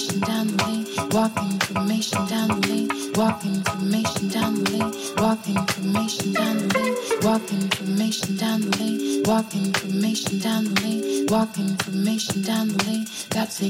information down the lane. Walk information down the lane. Walk information down the lane. Walk information down the lane. Walk information down the lane. Walk information down the lane. Walk information down the lane. That's.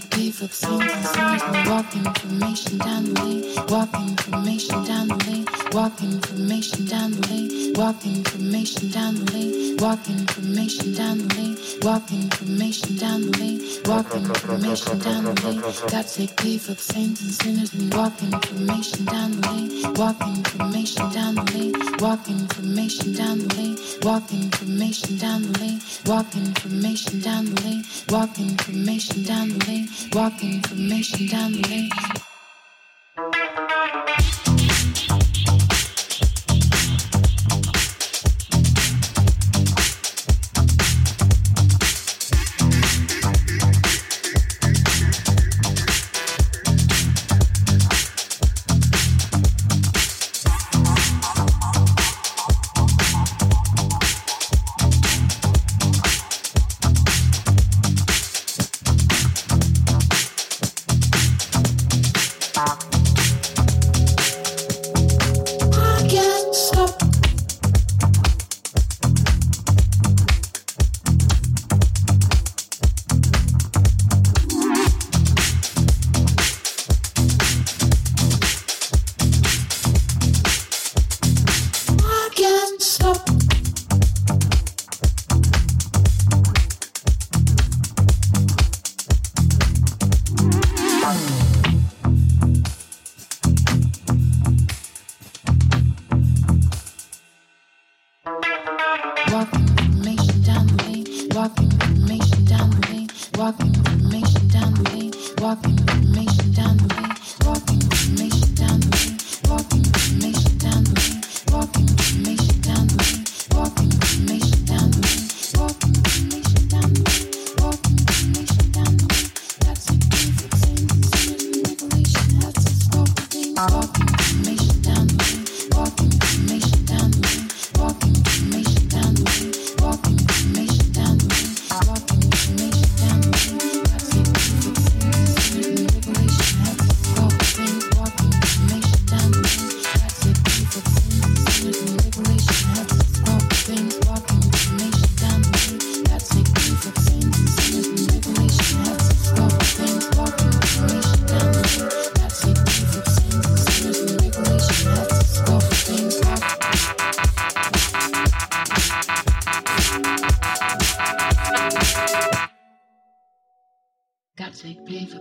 Walk information down the lane. Walk information down the lane. Walking formation down the lane. Walking formation down the lane. Walking formation down the lane. Walking formation down the lane. Walking formation down the lane. That's a for the saints and sinners. And walking formation down the lane. Walking formation down the lane. Walking formation down the lane. Walking formation down the lane. Walking formation down the lane. Walking formation down the lane. Walk information down the lane.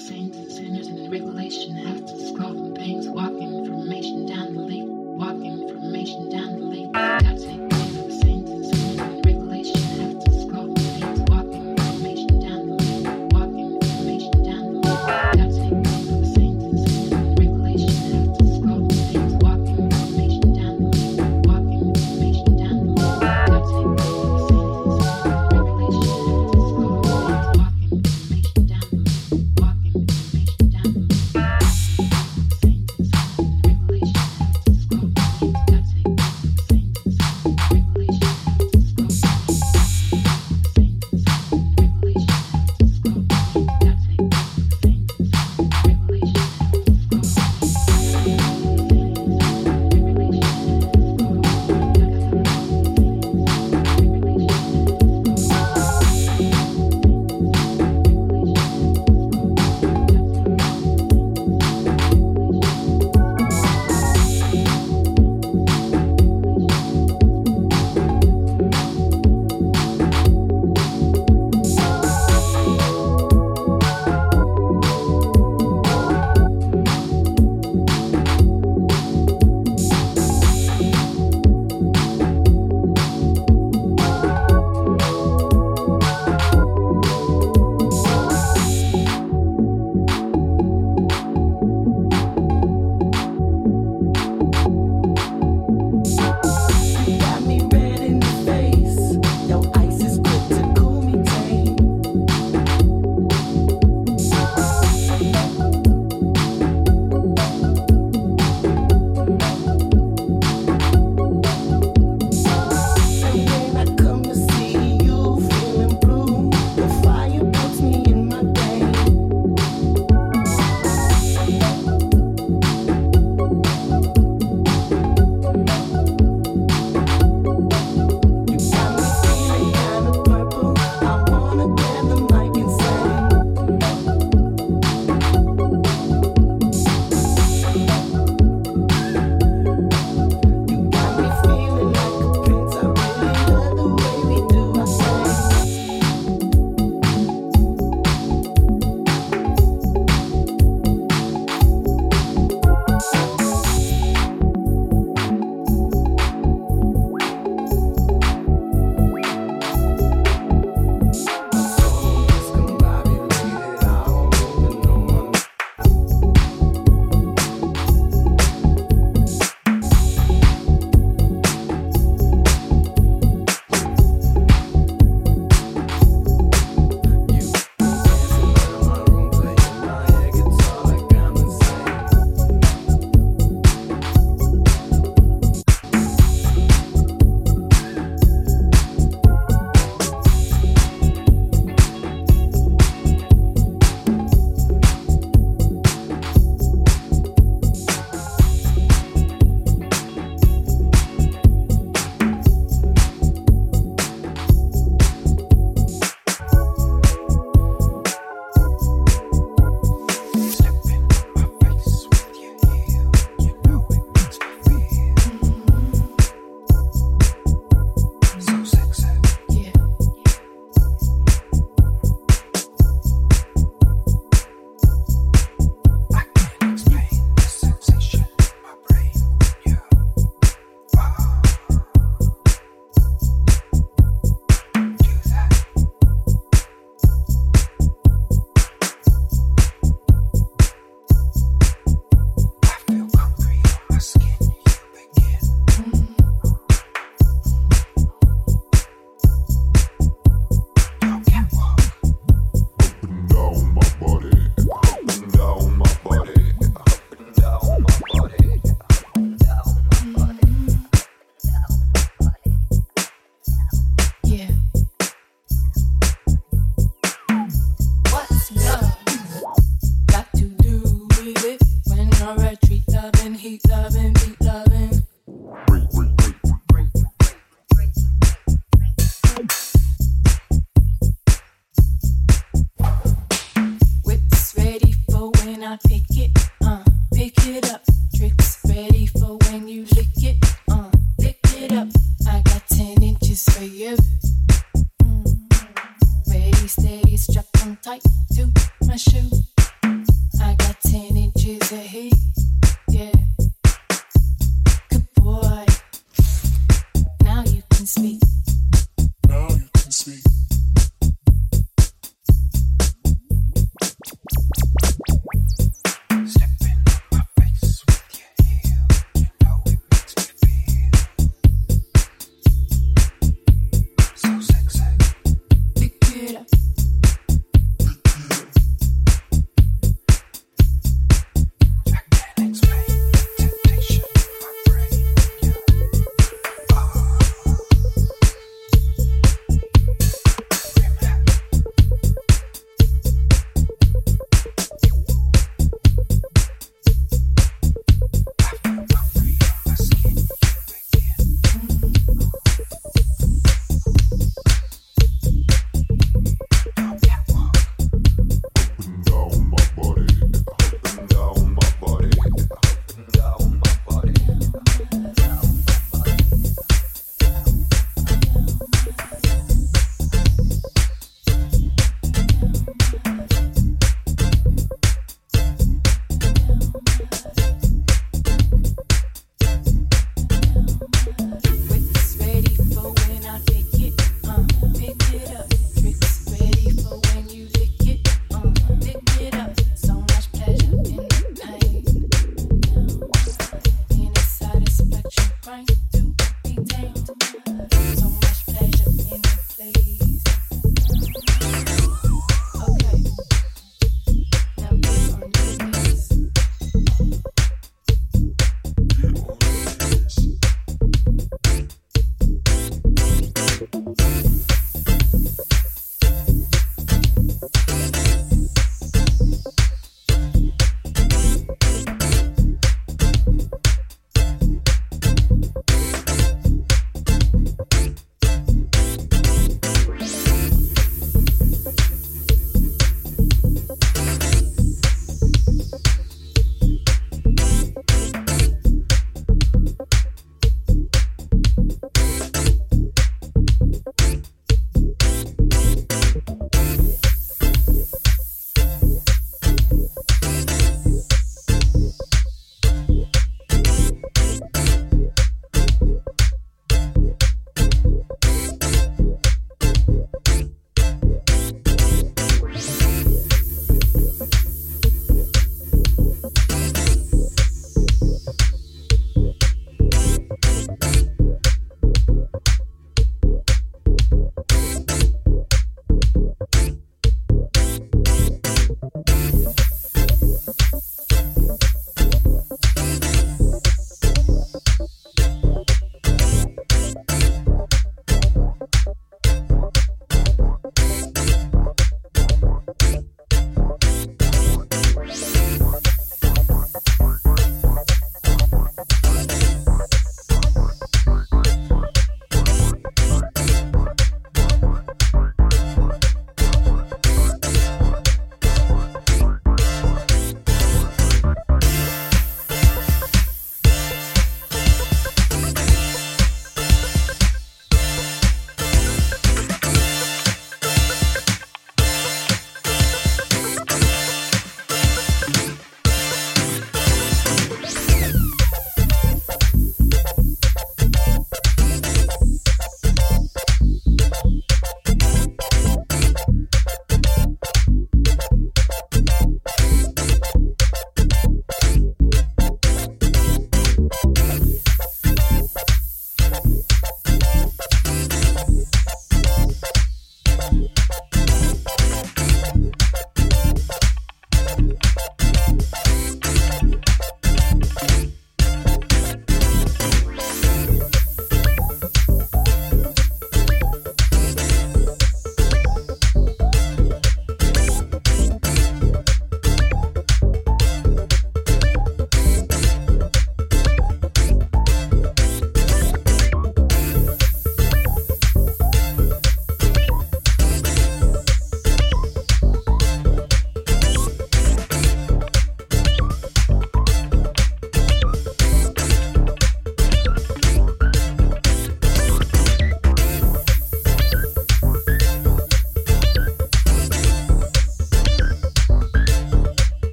saints and sinners and in Revelation have to scroll from pains, walking information down the lake, walking information down the lake. That's it.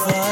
Like